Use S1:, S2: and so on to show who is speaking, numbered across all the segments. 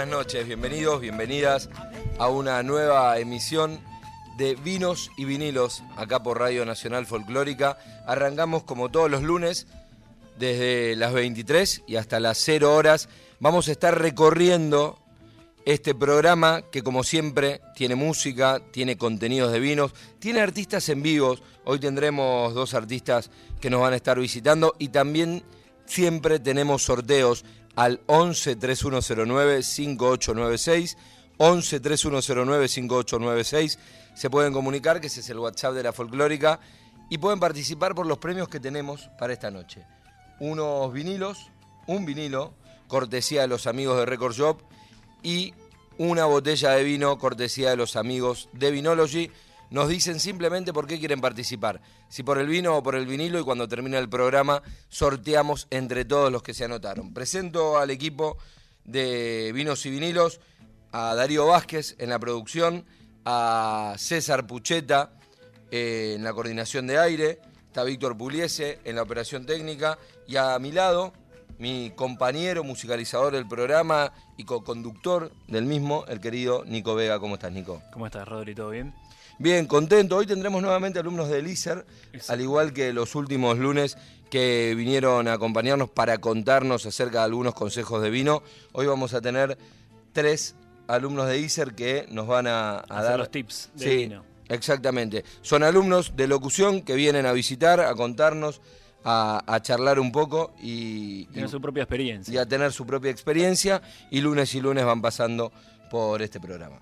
S1: Buenas noches. Bienvenidos, bienvenidas a una nueva emisión de Vinos y Vinilos, acá por Radio Nacional Folclórica. Arrancamos como todos los lunes, desde las 23 y hasta las 0 horas. Vamos a estar recorriendo este programa que como siempre tiene música, tiene contenidos de vinos, tiene artistas en vivos. Hoy tendremos dos artistas que nos van a estar visitando y también siempre tenemos sorteos al 11 3109 5896. 11 3109 5896. Se pueden comunicar, que ese es el WhatsApp de la folclórica, y pueden participar por los premios que tenemos para esta noche. Unos vinilos, un vinilo, cortesía de los amigos de Record Shop, y una botella de vino, cortesía de los amigos de Vinology. Nos dicen simplemente por qué quieren participar, si por el vino o por el vinilo, y cuando termine el programa sorteamos entre todos los que se anotaron. Presento al equipo de vinos y vinilos, a Darío Vázquez en la producción, a César Pucheta eh, en la coordinación de aire, está Víctor Puliese en la operación técnica, y a mi lado, mi compañero musicalizador del programa y co-conductor del mismo, el querido Nico Vega. ¿Cómo estás, Nico?
S2: ¿Cómo estás, Rodri? ¿Todo bien?
S1: Bien, contento. Hoy tendremos nuevamente alumnos del ISER, al igual que los últimos lunes que vinieron a acompañarnos para contarnos acerca de algunos consejos de vino. Hoy vamos a tener tres alumnos de ISER que nos van a, a
S2: Hacer
S1: dar
S2: los tips de
S1: Sí,
S2: vino.
S1: Exactamente. Son alumnos de locución que vienen a visitar, a contarnos, a, a charlar un poco y,
S2: Tiene
S1: y-
S2: su propia experiencia.
S1: y a tener su propia experiencia. Y lunes y lunes van pasando por este programa.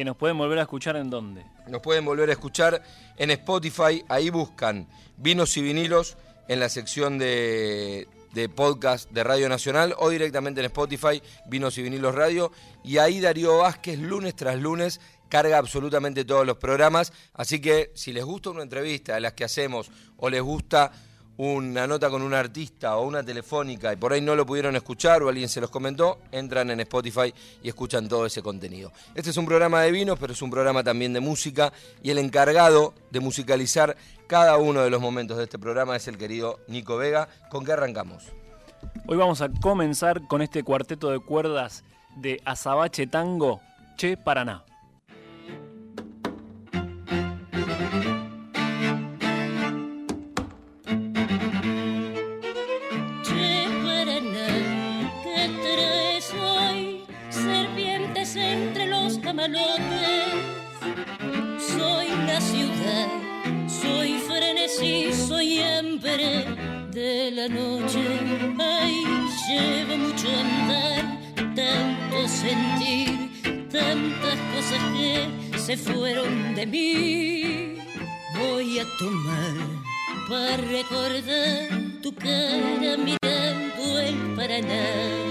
S2: Que nos pueden volver a escuchar en dónde.
S1: Nos pueden volver a escuchar en Spotify, ahí buscan vinos y vinilos en la sección de, de podcast de Radio Nacional o directamente en Spotify, vinos y vinilos radio. Y ahí Darío Vázquez, lunes tras lunes, carga absolutamente todos los programas. Así que si les gusta una entrevista de las que hacemos o les gusta una nota con un artista o una telefónica y por ahí no lo pudieron escuchar o alguien se los comentó, entran en Spotify y escuchan todo ese contenido. Este es un programa de vinos, pero es un programa también de música y el encargado de musicalizar cada uno de los momentos de este programa es el querido Nico Vega. ¿Con qué arrancamos?
S2: Hoy vamos a comenzar con este cuarteto de cuerdas de Azabache Tango, Che Paraná.
S3: De la noche. Ay, llevo mucho andar, tanto sentir, tantas cosas que se fueron de mí. Voy a tomar para recordar tu cara mirando el Paraná.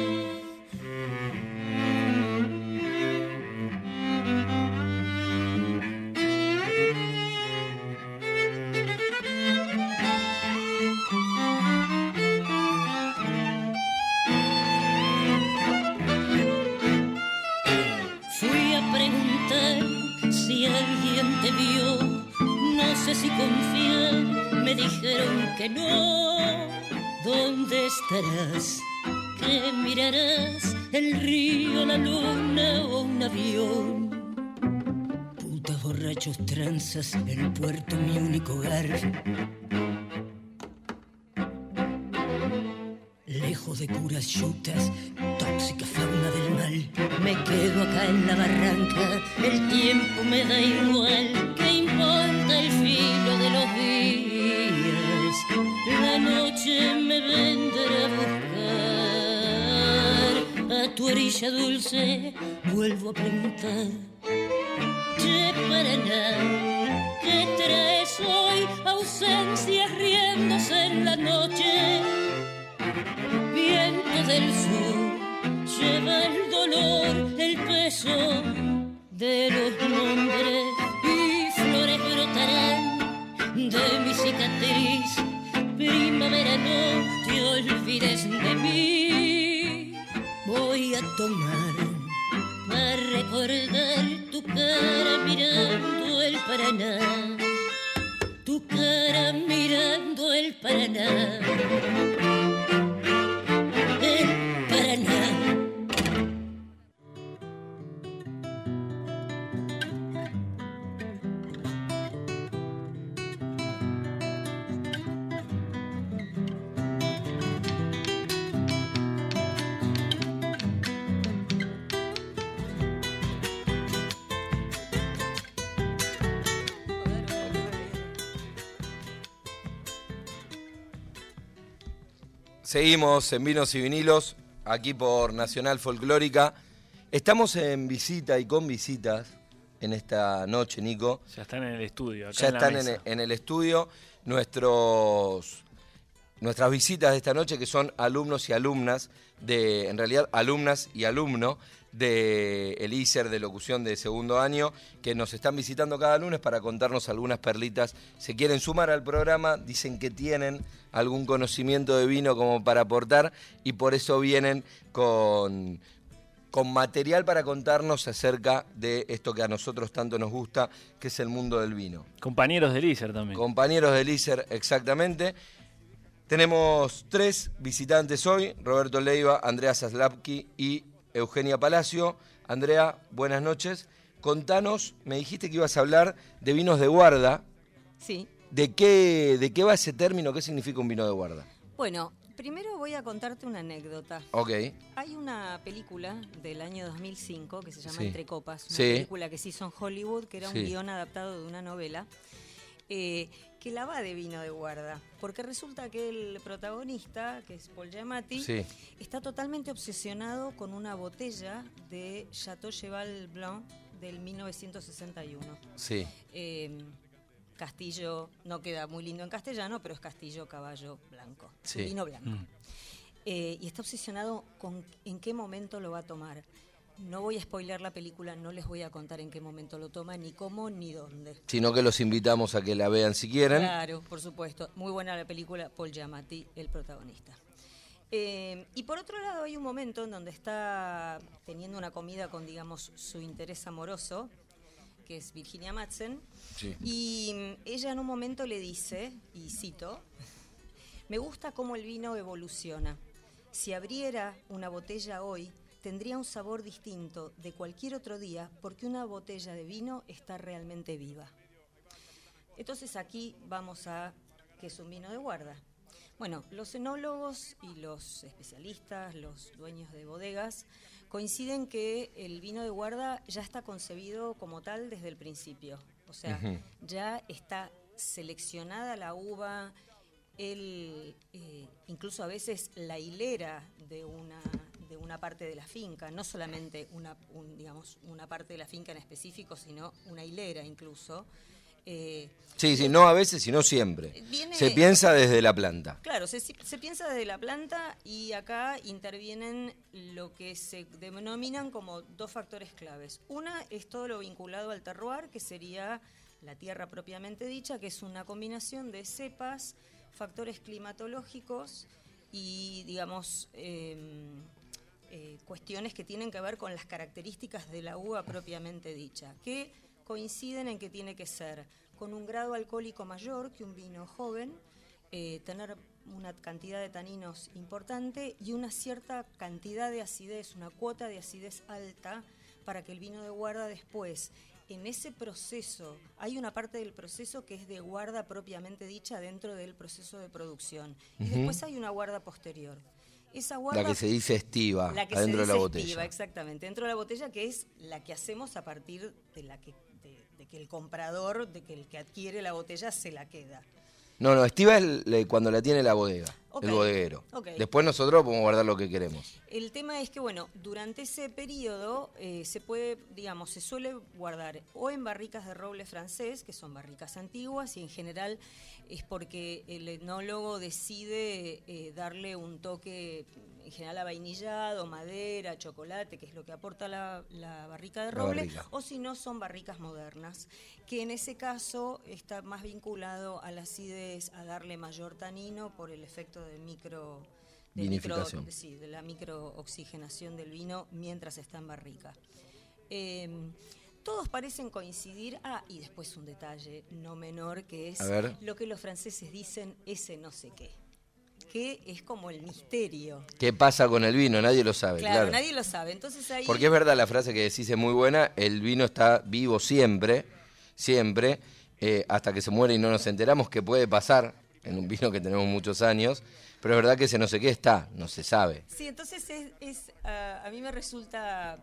S3: El puerto mi único hogar. Lejos de curas yutas, tóxica fauna del mal. Me quedo acá en la barranca, el tiempo me da igual. ¿Qué importa el filo de los días? La noche me vendrá a buscar. A tu orilla dulce vuelvo a preguntar. Olvides de mí. Voy a tomar para recordar tu cara mirando el Paraná. Tu cara mirando el Paraná.
S1: Seguimos en Vinos y Vinilos, aquí por Nacional Folclórica. Estamos en visita y con visitas en esta noche, Nico.
S2: Ya están en el estudio. Acá
S1: Ya
S2: en la
S1: están en el, en el estudio nuestros, nuestras visitas de esta noche, que son alumnos y alumnas, de, en realidad alumnas y alumno de el ISER de locución de segundo año, que nos están visitando cada lunes para contarnos algunas perlitas. Se quieren sumar al programa, dicen que tienen algún conocimiento de vino como para aportar y por eso vienen con, con material para contarnos acerca de esto que a nosotros tanto nos gusta, que es el mundo del vino.
S2: Compañeros del ISER también.
S1: Compañeros del ISER, exactamente. Tenemos tres visitantes hoy, Roberto Leiva, Andrea Zaslapki y Eugenia Palacio. Andrea, buenas noches. Contanos, me dijiste que ibas a hablar de vinos de guarda.
S4: Sí.
S1: ¿De qué, ¿De qué va ese término? ¿Qué significa un vino de guarda?
S4: Bueno, primero voy a contarte una anécdota.
S1: Ok,
S4: Hay una película del año 2005 que se llama
S1: Sí.
S4: Entre Copas, una
S1: Sí.
S4: película que se hizo en Hollywood, que era
S1: Sí.
S4: un guion adaptado de una novela, eh, que la va de vino de guarda. Porque resulta que el protagonista, que es Paul Giamatti, está totalmente obsesionado con una botella de Chateau Cheval Blanc del 1961.
S1: sí.
S4: Eh, Castillo, no queda muy lindo en castellano, pero es Castillo Caballo Blanco.
S1: Sí.
S4: vino blanco.
S2: Mm.
S4: Eh, y está obsesionado con en qué momento lo va a tomar. No voy a spoilear la película, no les voy a contar en qué momento lo toma, ni cómo, ni dónde.
S1: Sino que los invitamos a que la vean si quieren.
S4: Claro, por supuesto. Muy buena la película, Paul Giamatti, el protagonista. Eh, y por otro lado hay un momento en donde está teniendo una comida con, digamos, su interés amoroso, que es Virginia Madsen,
S1: Sí.
S4: y ella en un momento le dice, y cito, me gusta cómo el vino evoluciona. Si abriera una botella hoy, tendría un sabor distinto de cualquier otro día porque una botella de vino está realmente viva. Entonces aquí vamos a qué es un vino de guarda. Bueno, los enólogos y los especialistas, los dueños de bodegas, coinciden que el vino de guarda ya está concebido como tal desde el principio. O sea, ya está seleccionada la uva, el, eh, incluso a veces la hilera de una, de una parte de la finca, no solamente una, un, digamos, una parte de la finca en específico, sino una hilera incluso. Eh,
S1: Sí, sí, no a veces, sino siempre.
S4: Viene-
S1: Se piensa desde la planta.
S4: Claro, se, se piensa desde la planta y acá intervienen lo que se denominan como dos factores claves. Una es todo lo vinculado al terroir, que sería la tierra propiamente dicha, que es una combinación de cepas, factores climatológicos y, digamos, em, eh, cuestiones que tienen que ver con las características de la uva propiamente dicha, que coinciden en que tiene que ser con un grado alcohólico mayor que un vino joven, eh, tener una cantidad de taninos importante y una cierta cantidad de acidez, una cuota de acidez alta, para que el vino de guarda después, en ese proceso, hay una parte del proceso que es de guarda propiamente dicha dentro del proceso de producción. Y después hay una guarda posterior. Esa guarda
S1: La que se dice estiva,
S4: la que
S1: adentro
S4: se
S1: de la botella.
S4: estiva, exactamente. Dentro de la botella, que es la que hacemos a partir de la que que el comprador, de que el que adquiere la botella se la queda.
S1: No, no, estiva es cuando la tiene la bodega, el bodeguero.
S4: ok.
S1: Después nosotros podemos guardar lo que queremos.
S4: El tema es que, bueno, durante ese periodo eh, se puede, digamos, se suele guardar o en barricas de roble francés, que son barricas antiguas, y en general es porque el etnólogo decide eh, darle un toque, en general, avainillado, madera, chocolate, que es lo que aporta la, la barrica de roble,
S1: barrica.
S4: o si no, son barricas modernas, que en ese caso está más vinculado a la acidez, a darle mayor tanino por el efecto del micro... sí, de la microoxigenación del vino mientras está en barrica. Eh, todos parecen coincidir. Ah, y después un detalle no menor que es lo que los franceses dicen ese no sé qué. Que es como el misterio.
S1: ¿Qué pasa con el vino? Nadie lo sabe,
S4: Claro,
S1: claro.
S4: nadie lo sabe. Entonces ahí.
S1: Porque es verdad la frase que decís es muy buena, el vino está vivo siempre, siempre, eh, hasta que se muere y no nos enteramos que puede pasar en un vino que tenemos muchos años, pero es verdad que ese no sé qué está, no se sabe.
S4: Sí, entonces es, es, ah, a mí me resulta,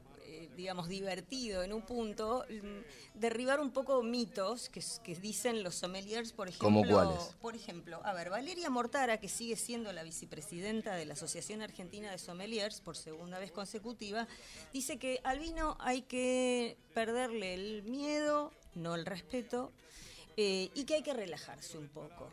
S4: digamos, divertido en un punto mm, derribar un poco mitos que, dicen los sommeliers, por ejemplo.
S1: ¿Cómo cuáles?
S4: Por ejemplo, a ver, Valeria Mortara, que sigue siendo la vicepresidenta de la Asociación Argentina de Sommeliers por segunda vez consecutiva, dice que al vino hay que perderle el miedo, no el respeto, eh, y que hay que relajarse un poco.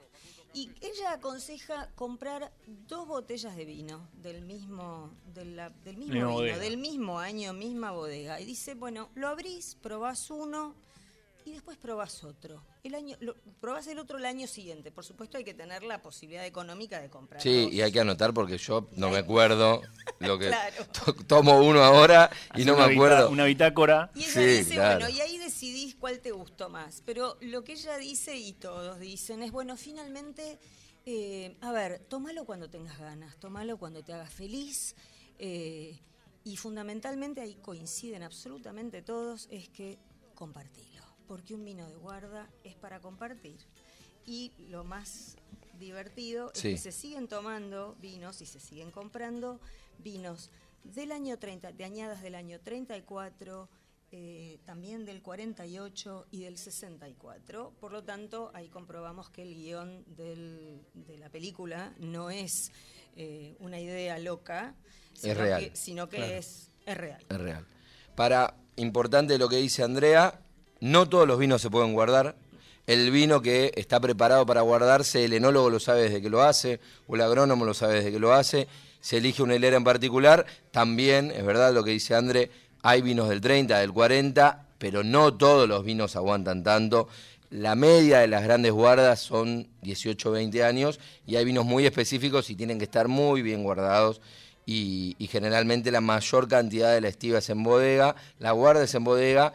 S4: Y ella aconseja comprar dos botellas de vino del mismo, de la- del mismo vino,
S2: bodega.
S4: del mismo año, misma bodega. Y dice, bueno, lo abrís, probás uno y después probás otro. El año, lo, probás el otro el año siguiente. Por supuesto hay que tener la posibilidad económica de comprar.
S1: Sí,
S4: dos.
S1: y hay que anotar porque yo no me acuerdo lo que...
S4: Claro.
S1: to- Tomo uno ahora y no me acuerdo.
S2: Una bitácora.
S4: Y ella
S1: Sí,
S4: dice,
S1: claro.
S4: bueno, y ahí decidís cuál te gustó más. Pero lo que ella dice, y todos dicen, es, bueno, finalmente, eh, a ver, tómalo cuando tengas ganas, tómalo cuando te hagas feliz. eh, y fundamentalmente ahí coinciden absolutamente todos, es que compartilo. Porque un vino de guarda es para compartir. Y lo más divertido
S1: Sí.
S4: es que se siguen tomando vinos y se siguen comprando vinos del año 30, de añadas del año 34, eh, también del 48 y del 64. Por lo tanto, ahí comprobamos que el guion del- de la película no es eh, una idea loca, sino
S1: real,
S4: que, sino que
S1: claro.
S4: es, es real.
S1: Es real. Para, importante lo que dice Andrea, no todos los vinos se pueden guardar. El vino que está preparado para guardarse, el enólogo lo sabe desde que lo hace, o el agrónomo lo sabe desde que lo hace. Se elige una hilera en particular. También, es verdad lo que dice André, hay vinos del 30, del 40, pero no todos los vinos aguantan tanto. La media de las grandes guardas son 18 20 años y hay vinos muy específicos y tienen que estar muy bien guardados y, y generalmente la mayor cantidad de la estiva es en bodega, la guarda es en bodega.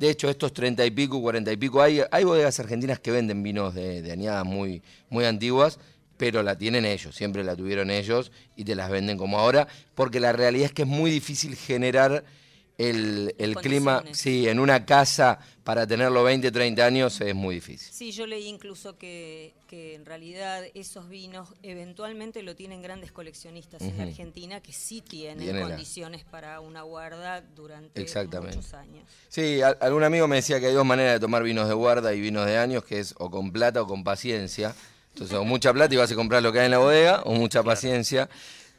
S1: De hecho, estos 30 y pico, 40 y pico, hay, hay bodegas argentinas que venden vinos de, añadas muy, muy antiguas, pero la tienen ellos, siempre la tuvieron ellos y te las venden como ahora, porque la realidad es que es muy difícil generar el, el clima, sí, en una casa para tenerlo 20, 30 años es muy difícil.
S4: Sí, yo leí incluso que, que en realidad esos vinos eventualmente lo tienen grandes coleccionistas en. Argentina que sí tienen condiciones para una guarda durante muchos años.
S1: Sí, a- algún amigo me decía que hay dos maneras de tomar vinos de guarda y vinos de años, que es o con plata o con paciencia. Entonces, o mucha plata y vas a comprar lo que hay en la bodega, o mucha paciencia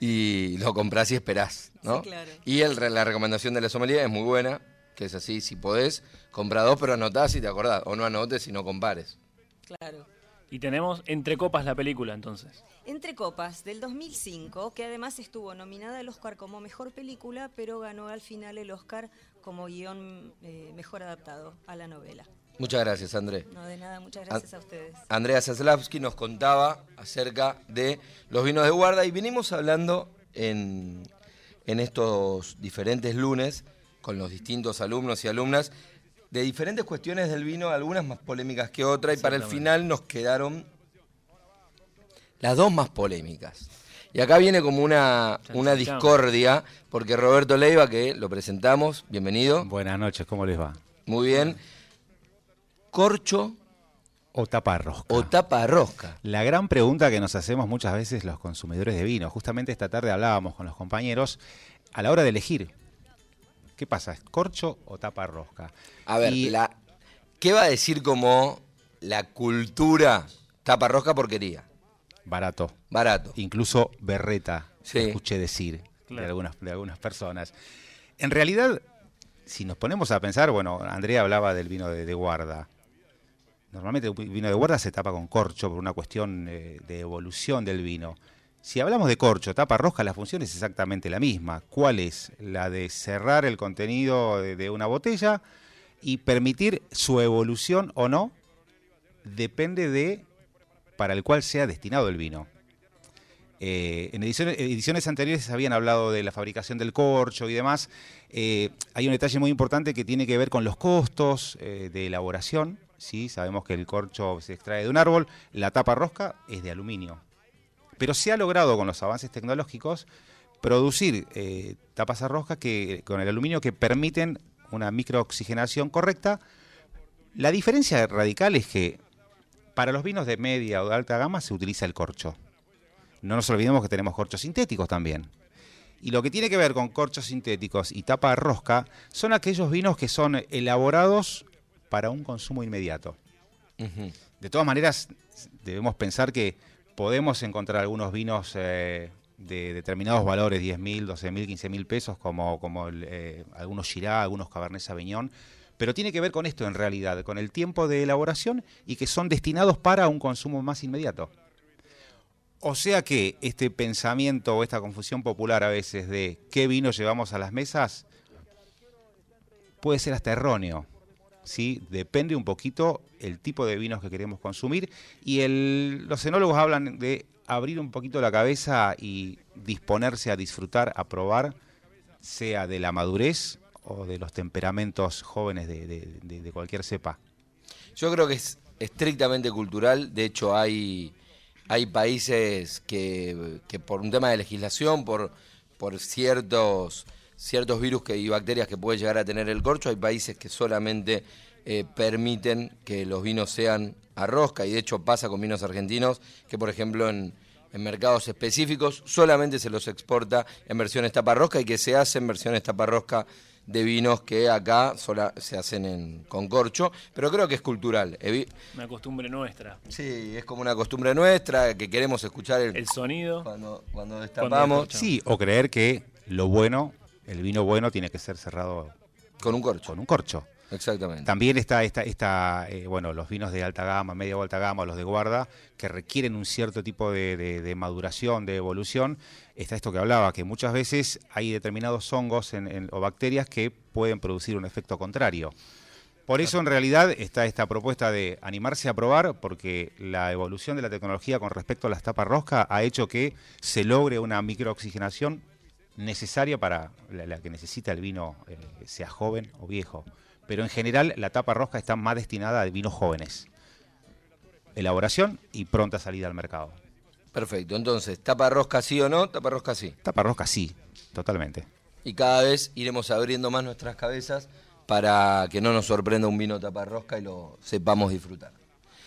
S1: y lo compras y esperás, ¿no?
S4: Sí, claro.
S1: Y el, re- la recomendación de la sommelier es muy buena, que es así, si podés, compra dos, pero anotás y te acordás. O no anotes y no compares.
S4: Claro.
S2: Y tenemos Entre Copas la película entonces.
S4: Entre Copas del 2005, que además estuvo nominada al Oscar como mejor película, pero ganó al final el Oscar como guion eh, mejor adaptado a la novela.
S1: Muchas gracias, André.
S4: No, de nada, muchas gracias a ustedes.
S1: Andrea Zaslavsky nos contaba acerca de los vinos de guarda y vinimos hablando en, en estos diferentes lunes con los distintos alumnos y alumnas de diferentes cuestiones del vino, algunas más polémicas que otras, y para el final nos quedaron las dos más polémicas. Y acá viene como una, una discordia, porque Roberto Leiva, que lo presentamos, bienvenido,
S5: Buenas noches, ¿cómo les va?
S1: muy bien, corcho
S5: O tapa rosca.
S1: o tapa rosca.
S5: La gran pregunta que nos hacemos muchas veces los consumidores de vino, justamente esta tarde hablábamos con los compañeros, a la hora de elegir, ¿qué pasa? ¿Es corcho o tapa rosca?
S1: A ver,
S5: Y-
S1: la, ¿qué va a decir como la cultura Tapa rosca porquería.
S5: Barato.
S1: Barato.
S5: Incluso berreta,
S1: Sí.
S5: escuché decir
S2: Claro.
S5: de, algunas, de algunas personas. En realidad, si nos ponemos a pensar, bueno, Andrea hablaba del vino de, de guarda. Normalmente el vino de guarda se tapa con corcho por una cuestión eh, de evolución del vino. Si hablamos de corcho, tapa roja, la función es exactamente la misma. ¿Cuál es? La de cerrar el contenido de, una botella y permitir su evolución o no, depende de para el cual sea destinado el vino. Eh, en ediciones, ediciones anteriores habían hablado de la fabricación del corcho y demás. Eh, hay un detalle muy importante que tiene que ver con los costos de elaboración. ¿Sí? Sabemos que el corcho se extrae de un árbol, la tapa rosca es de aluminio. Pero se ha logrado con los avances tecnológicos producir eh, tapas a rosca que, con el aluminio que permiten una microoxigenación correcta. La diferencia radical es que para los vinos de media o de alta gama se utiliza el corcho. No nos olvidemos que tenemos corchos sintéticos también. Y lo que tiene que ver con corchos sintéticos y tapa rosca son aquellos vinos que son elaborados para un consumo inmediato. De todas maneras, debemos pensar que podemos encontrar algunos vinos eh, de determinados valores, 10.000, 12.000, 15.000 pesos, como, como el, eh, algunos Shiraz, algunos Cabernet Sauvignon, pero tiene que ver con esto en realidad, con el tiempo de elaboración y que son destinados para un consumo más inmediato. O sea que este pensamiento o esta confusión popular a veces de qué vino llevamos a las mesas puede ser hasta erróneo. ¿Sí? Depende un poquito el tipo de vinos que queremos consumir. Y los enólogos hablan de abrir un poquito la cabeza y disponerse a disfrutar, a probar, sea de la madurez o de los temperamentos jóvenes de cualquier cepa.
S1: Yo creo que es estrictamente cultural. De hecho, hay, hay países que, que por un tema de legislación, por, por ciertos, ciertos virus que, y bacterias que puede llegar a tener el corcho, hay países que solamente eh, permiten que los vinos sean a rosca. Y de hecho pasa con vinos argentinos que, por ejemplo, en, en mercados específicos solamente se los exporta en versiones tapa rosca y que se hacen versiones tapa rosca de vinos que acá sola- se hacen en, con corcho, pero creo que es cultural.
S2: Una costumbre nuestra.
S1: Sí, es como una costumbre nuestra, que queremos escuchar el,
S2: El sonido.
S1: cuando, cuando destapamos.
S5: Sí, o creer que lo bueno, el vino bueno, tiene que ser cerrado
S1: con un corcho.
S5: con un corcho.
S1: Exactamente.
S5: También está esta, esta eh, bueno, los vinos de alta gama, media o alta gama, los de guarda, que requieren un cierto tipo de, de- de maduración, de evolución. Está esto que hablaba, que muchas veces hay determinados hongos en- en- o bacterias que pueden producir un efecto contrario. Por eso en realidad está esta propuesta de animarse a probar, porque la evolución de la tecnología con respecto a las tapas rosca ha hecho que se logre una microoxigenación necesaria para la, la que necesita el vino, eh, sea joven o viejo. Pero en general la tapa rosca está más destinada a vinos jóvenes. Elaboración y pronta salida al mercado.
S1: Perfecto. Entonces, tapa rosca sí o no, tapa rosca sí.
S5: Tapa rosca sí, totalmente.
S1: Y cada vez iremos abriendo más nuestras cabezas para que no nos sorprenda un vino tapa rosca y lo sepamos disfrutar.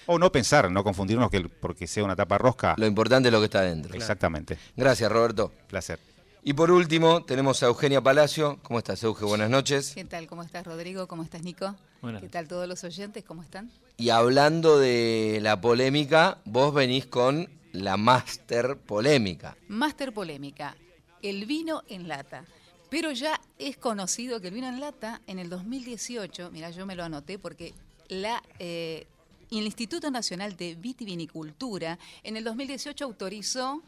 S5: O no pensar, no confundirnos que porque sea una tapa rosca.
S1: Lo importante es lo que está dentro.
S5: Exactamente.
S1: Gracias, Roberto.
S5: Placer.
S1: Y por último, tenemos a Eugenia Palacio. ¿Cómo estás, Euge? Buenas noches.
S6: ¿Qué tal? ¿Cómo estás, Rodrigo? ¿Cómo estás, Nico?
S2: Buenas
S6: ¿Qué tal todos los oyentes? ¿Cómo están?
S1: Y hablando de la polémica, vos venís con la máster polémica.
S6: Máster polémica. El vino en lata. Pero ya es conocido que el vino en lata en el 2018, mira, yo me lo anoté porque la, eh, el Instituto Nacional de Vitivinicultura en el 2018 autorizó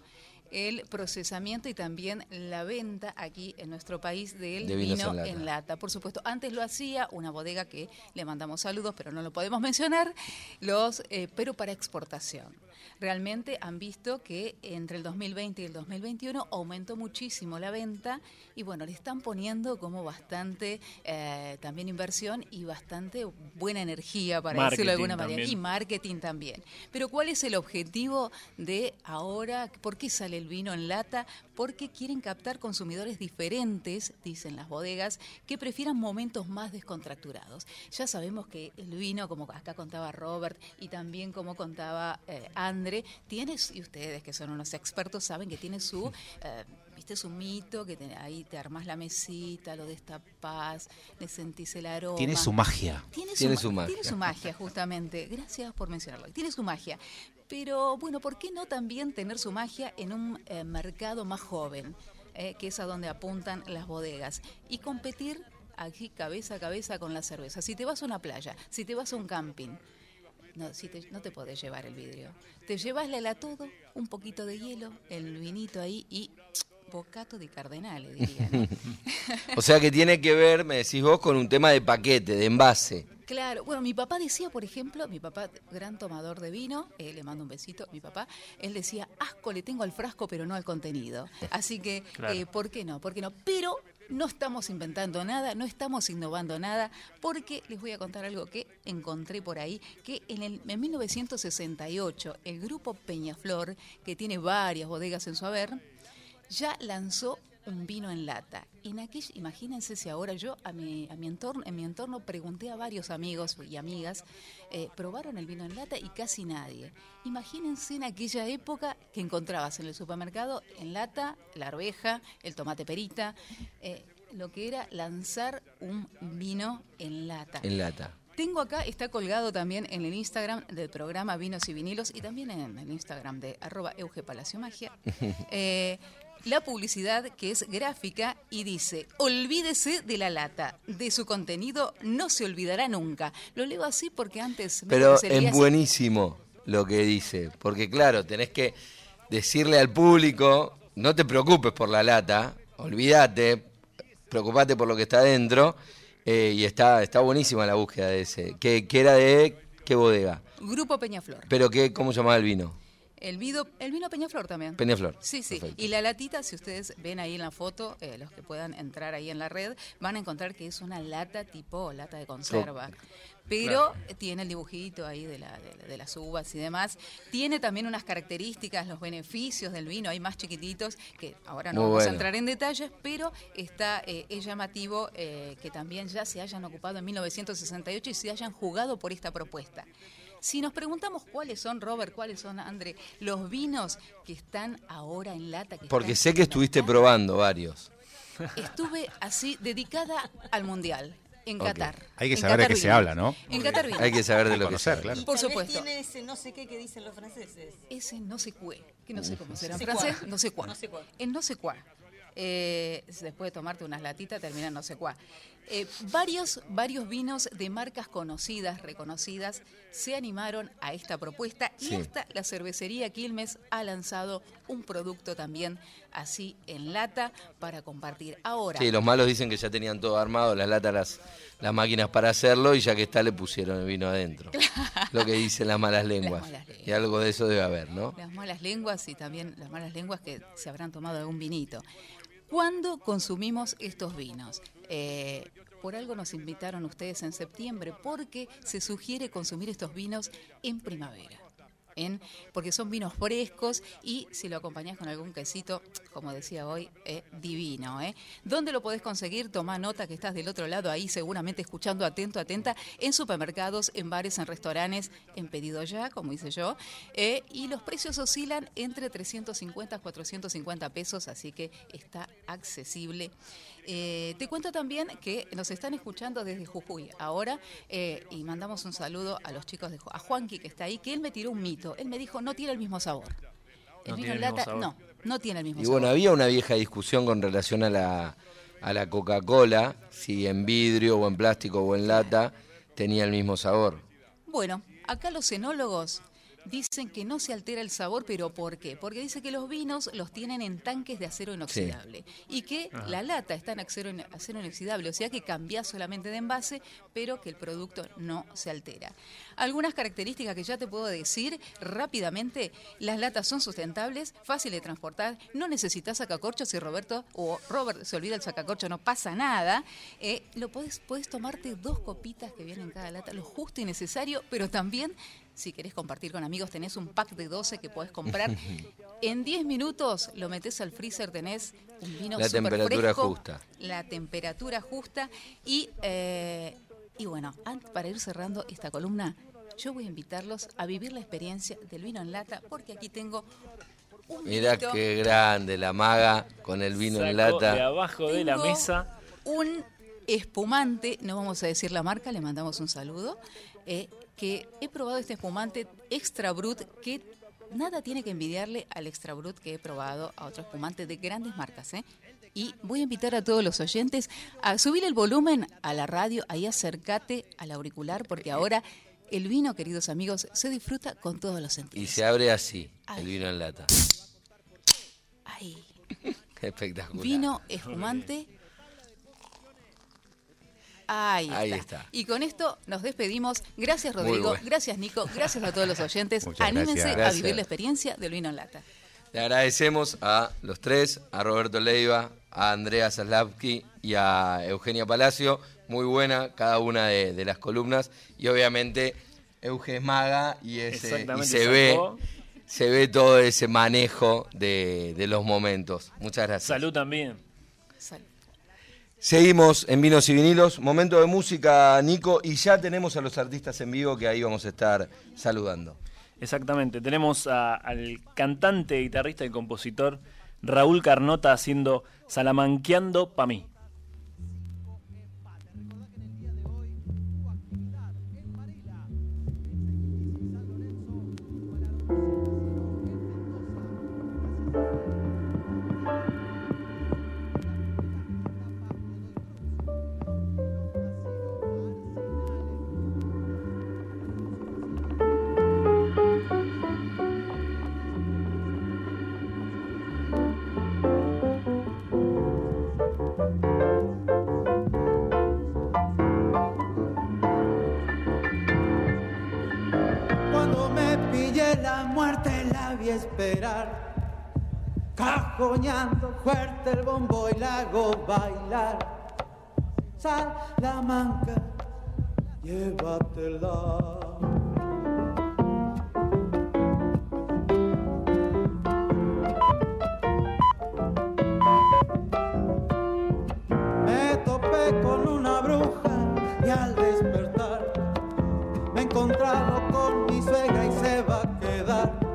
S6: el procesamiento y también la venta aquí en nuestro país del
S1: De
S6: vino
S1: en lata.
S6: en lata. Por supuesto, antes lo hacía una bodega que le mandamos saludos, pero no lo podemos mencionar, los, eh, pero para exportación. Realmente han visto que entre el 2020 y el 2021 aumentó muchísimo la venta y bueno, le están poniendo como bastante eh, también inversión y bastante buena energía, para decirlo de
S2: Marketing
S6: alguna manera,
S2: también.
S6: y marketing también. Pero ¿cuál es el objetivo de ahora? ¿Por qué sale el vino en lata? Porque quieren captar consumidores diferentes, dicen las bodegas, que prefieran momentos más descontracturados. Ya sabemos que el vino, como acá contaba Robert y también como contaba eh, Andre, tiene, y ustedes que son unos expertos saben que tiene su... eh, Viste, es un mito que te- ahí te armás la mesita, lo destapás, le sentís el aroma.
S5: Tiene su magia.
S6: Tiene,
S1: su magia.
S6: Tiene su magia, justamente. Gracias por mencionarlo. Tiene su magia. Pero bueno, ¿por qué no también tener su magia en un eh, mercado más joven, eh, que es a donde apuntan las bodegas? Y competir aquí cabeza a cabeza con la cerveza. Si te vas a una playa, si te vas a un camping, no, si te- no te podés llevar el vidrio. Te llevas la todo, un poquito de hielo, el vinito ahí y bocato de cardenales, diría. ¿no?
S1: O sea que tiene que ver, me decís vos, con un tema de paquete, de envase.
S6: Claro, bueno, mi papá decía, por ejemplo, mi papá, gran tomador de vino, eh, le mando un besito, mi papá, él decía, asco le tengo al frasco, pero no al contenido. Así que,
S2: Claro.
S6: eh, ¿por qué no? ¿Por qué no? Pero no estamos inventando nada, no estamos innovando nada, porque les voy a contar algo que encontré por ahí, que en, el, en 1968 el grupo Peñaflor, que tiene varias bodegas en su haber, ya lanzó un vino en lata. En aquella, imagínense si ahora yo a mi, a mi entorno, en mi entorno pregunté a varios amigos y amigas, eh, probaron el vino en lata y casi nadie. Imagínense en aquella época que encontrabas en el supermercado en lata la arveja, el tomate perita, eh, lo que era lanzar un vino en lata.
S1: En lata.
S6: Tengo acá, está colgado también en el Instagram del programa Vinos y Vinilos y también en el Instagram de arroba Euge Palacio Magia. eh, la publicidad que es gráfica y dice, olvídese de la lata, de su contenido no se olvidará nunca. Lo leo así porque antes... me
S1: Pero es buenísimo lo que dice, porque claro, tenés que decirle al público, no te preocupes por la lata, olvídate, preocupate por lo que está dentro, eh, y está, está buenísima la búsqueda de ese, que, que era de qué bodega,
S6: Grupo Peñaflor.
S1: pero qué, ¿cómo llamaba el vino?
S6: El vino, el vino Peñaflor también.
S1: Peñaflor.
S6: Sí, sí.
S1: Perfecto.
S6: Y la latita, si ustedes ven ahí en la foto, eh, los que puedan entrar ahí en la red, van a encontrar que es una lata tipo lata de conserva. Pero tiene el dibujito ahí de, la, de, de las uvas y demás. Tiene también unas características, los beneficios del vino, hay más chiquititos, que ahora no
S1: Muy
S6: vamos a entrar en detalles, pero está eh, es llamativo eh, que también ya se hayan ocupado en 1968 y se hayan jugado por esta propuesta. Si nos preguntamos cuáles son, Robert, cuáles son, André, los vinos que están ahora en lata. Que
S1: Porque sé que estuviste
S6: lata,
S1: probando varios.
S6: Estuve así, dedicada al Mundial, en. Qatar.
S5: Hay que saber de qué se habla, ¿no?
S6: En Qatar vino.
S1: Hay que saber de lo que
S5: Conocer,
S1: se
S5: claro.
S4: Y
S6: Por supuesto.
S4: tiene ese no sé qué que dicen los franceses.
S6: Ese no sé cué, que no sé cómo será en francés, no sé cuá.
S4: No sé cuá.
S6: En no sé cuá. Eh, después de tomarte unas latitas termina en no sé cuá. Eh, varios, varios vinos de marcas conocidas, reconocidas, se animaron a esta propuesta y
S1: Sí.
S6: hasta la cervecería Quilmes ha lanzado un producto también así en lata para compartir. Ahora,
S1: Sí, los malos dicen que ya tenían todo armado, las latas, las, las máquinas para hacerlo y ya que está le pusieron el vino adentro. Lo que dicen las malas lenguas.
S6: malas lenguas.
S1: Y algo de eso debe haber, ¿no?
S6: las malas lenguas y también las malas lenguas que se habrán tomado algún vinito. ¿Cuándo consumimos estos vinos? Eh, por algo nos invitaron ustedes en septiembre, porque se sugiere consumir estos vinos en primavera. Porque son vinos frescos y si lo acompañás con algún quesito, como decía hoy, eh, divino. ¿eh? ¿Dónde lo podés conseguir? Toma nota que estás del otro lado ahí, seguramente escuchando atento, atenta, en supermercados, en bares, en restaurantes, en pedido ya, como hice yo. eh, y los precios oscilan entre 350 a 450 pesos, así que está accesible. Eh, te cuento también que nos están escuchando desde Jujuy ahora eh, y mandamos un saludo a los chicos de a Juanqui que está ahí, que él me tiró un mito. Él me dijo, no tiene el mismo sabor. El
S2: No
S6: vino en lata,
S2: sabor.
S6: no, no tiene el mismo
S1: Y
S6: sabor.
S1: bueno, había una vieja discusión con relación a la, a la Coca-Cola, si en vidrio o en plástico o en lata tenía el mismo sabor.
S6: Bueno, acá los enólogos dicen que no se altera el sabor, pero ¿por qué? Porque dice que los vinos los tienen en tanques de acero inoxidable y que la lata está en acero, acero inoxidable, o sea que cambia solamente de envase, pero que el producto no se altera. Algunas características que ya te puedo decir rápidamente, las latas son sustentables, fáciles de transportar, no necesitas sacacorchos si Roberto o Robert se olvida el sacacorcho, no pasa nada. Eh, lo puedes, puedes tomarte dos copitas que vienen en cada lata, lo justo y necesario, pero también si querés compartir con amigos, tenés un pack de 12 que podés comprar. En 10 minutos lo metés al freezer, tenés un vino
S1: La temperatura
S6: fresco,
S1: justa.
S6: La temperatura justa. Y, eh, y bueno, para ir cerrando esta columna, yo voy a invitarlos a vivir la experiencia del vino en lata, porque aquí tengo un
S1: Mirá qué grande la maga con el vino en
S2: Sacó de
S1: lata.
S2: abajo de la mesa.
S6: Un espumante, no vamos a decir la marca, le mandamos un saludo, eh, que he probado este espumante Extra Brut que nada tiene que envidiarle al Extra Brut que he probado a otro espumante de grandes marcas. ¿eh? Y voy a invitar a todos los oyentes a subir el volumen a la radio, ahí acércate al auricular, porque ahora el vino, queridos amigos, se disfruta con todos los
S1: Y
S6: sentidos.
S1: se abre así,
S6: Ay.
S1: el vino en lata.
S6: Ahí.
S1: Espectacular.
S6: Vino espumante. Ahí,
S1: Ahí
S6: está.
S1: está.
S6: Y con esto nos despedimos. Gracias Rodrigo,
S1: bueno.
S6: gracias Nico, gracias a todos los oyentes.
S5: Muchas
S6: Anímense
S5: gracias.
S6: a
S1: Gracias.
S6: vivir la experiencia del vino en lata.
S1: Le agradecemos a los tres, a Roberto Leiva, a Andrea Zaslavsky y a Eugenia Palacio. Muy buena cada una de, de las columnas. Y obviamente Euge es maga y, ese, y
S2: Exactamente,
S1: se ve, se ve todo ese manejo de, de los momentos. Muchas gracias.
S2: Salud también.
S1: Seguimos en Vinos y Vinilos, momento de música, Nico, y ya tenemos a los artistas en vivo que ahí vamos a estar saludando.
S2: Exactamente. Tenemos al cantante, guitarrista y compositor Raúl Carnota haciendo Salamanqueando pa' mí.
S7: Esperar, cajoneando fuerte el bombo y la hago bailar. Salamanca, llévatela. Me topé con una bruja y al despertar me he encontrado con mi suegra y se va a quedar.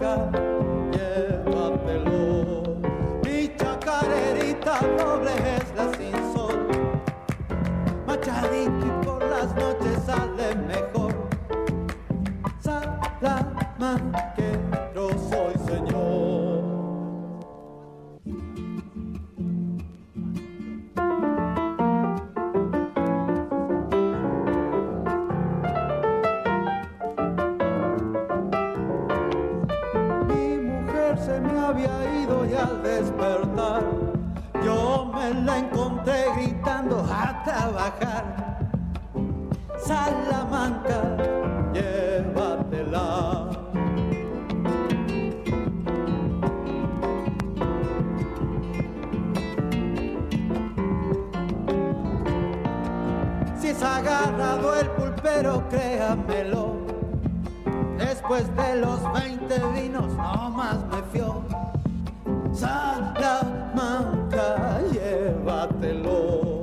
S7: Salamanca, Después de los 20 vinos, no más me fió. Salamanca, llévatelo.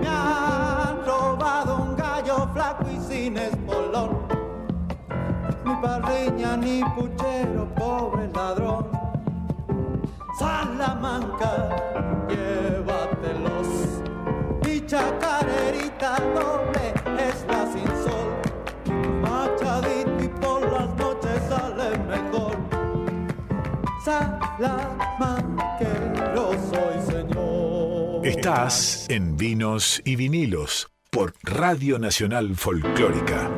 S7: Me han robado un gallo flaco y sin espolón. Ni parriña ni puchero, pobre ladrón. Salamanca, llévatelos. Mi chacarerita doble es la sin sol. Machadito y por las noches sale mejor. Salamanquero soy señor.
S8: Estás en Vinos y Vinilos por Radio Nacional Folclórica.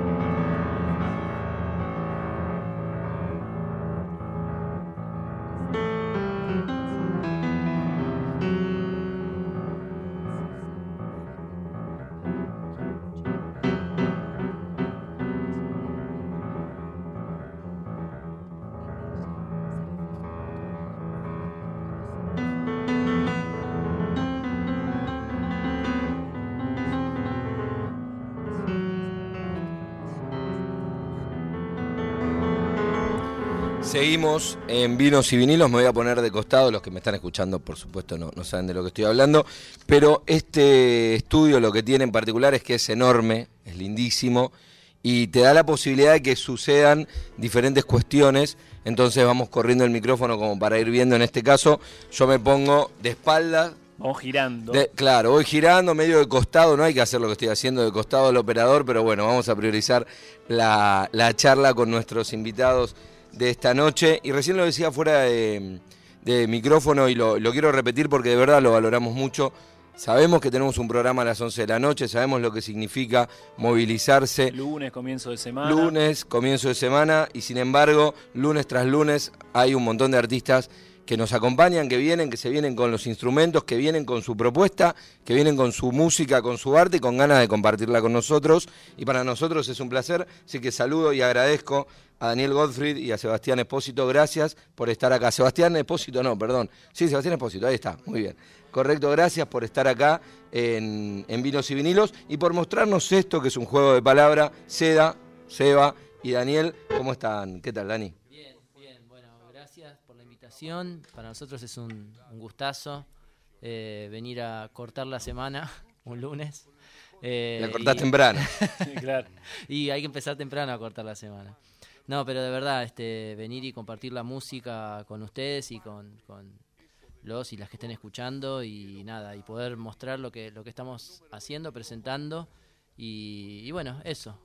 S1: Seguimos en vinos y vinilos, me voy a poner de costado, los que me están escuchando por supuesto no, no saben de lo que estoy hablando, pero este estudio lo que tiene en particular es que es enorme, es lindísimo y te da la posibilidad de que sucedan diferentes cuestiones, entonces vamos corriendo el micrófono como para ir viendo. En este caso, yo me pongo de espaldas,
S2: Vamos girando.
S1: de- claro, voy girando medio de costado, no hay que hacer lo que estoy haciendo de costado del operador, pero bueno, vamos a priorizar la, la charla con nuestros invitados de esta noche. Y recién lo decía fuera de, de micrófono y lo, lo quiero repetir porque de verdad lo valoramos mucho. Sabemos que tenemos un programa a las 11 de la noche, sabemos lo que significa movilizarse.
S2: Lunes, comienzo de semana.
S1: Lunes, comienzo de semana, y sin embargo, lunes tras lunes hay un montón de artistas que nos acompañan, que vienen, que se vienen con los instrumentos, que vienen con su propuesta, que vienen con su música, con su arte y con ganas de compartirla con nosotros. Y para nosotros es un placer, así que saludo y agradezco a Daniel Gottfried y a Sebastián Espósito, gracias por estar acá. Sebastián Espósito, no, perdón. Sí, Sebastián Espósito, ahí está, muy bien. Correcto, gracias por estar acá en, en Vinos y Vinilos y por mostrarnos esto que es un juego de palabra. Seda, Seba y Daniel, ¿cómo están? ¿Qué tal, Dani?
S9: Bien, bien, bueno, gracias por la invitación. Para nosotros es un, un gustazo eh, venir a cortar la semana un lunes. Eh,
S1: La cortás
S9: y-
S1: temprano.
S2: Sí, claro.
S9: y hay que empezar temprano a cortar la semana. No, pero de verdad, este, venir y compartir la música con ustedes y con, con los y las que estén escuchando y nada, y poder mostrar lo que, lo que estamos haciendo, presentando y, y bueno, eso.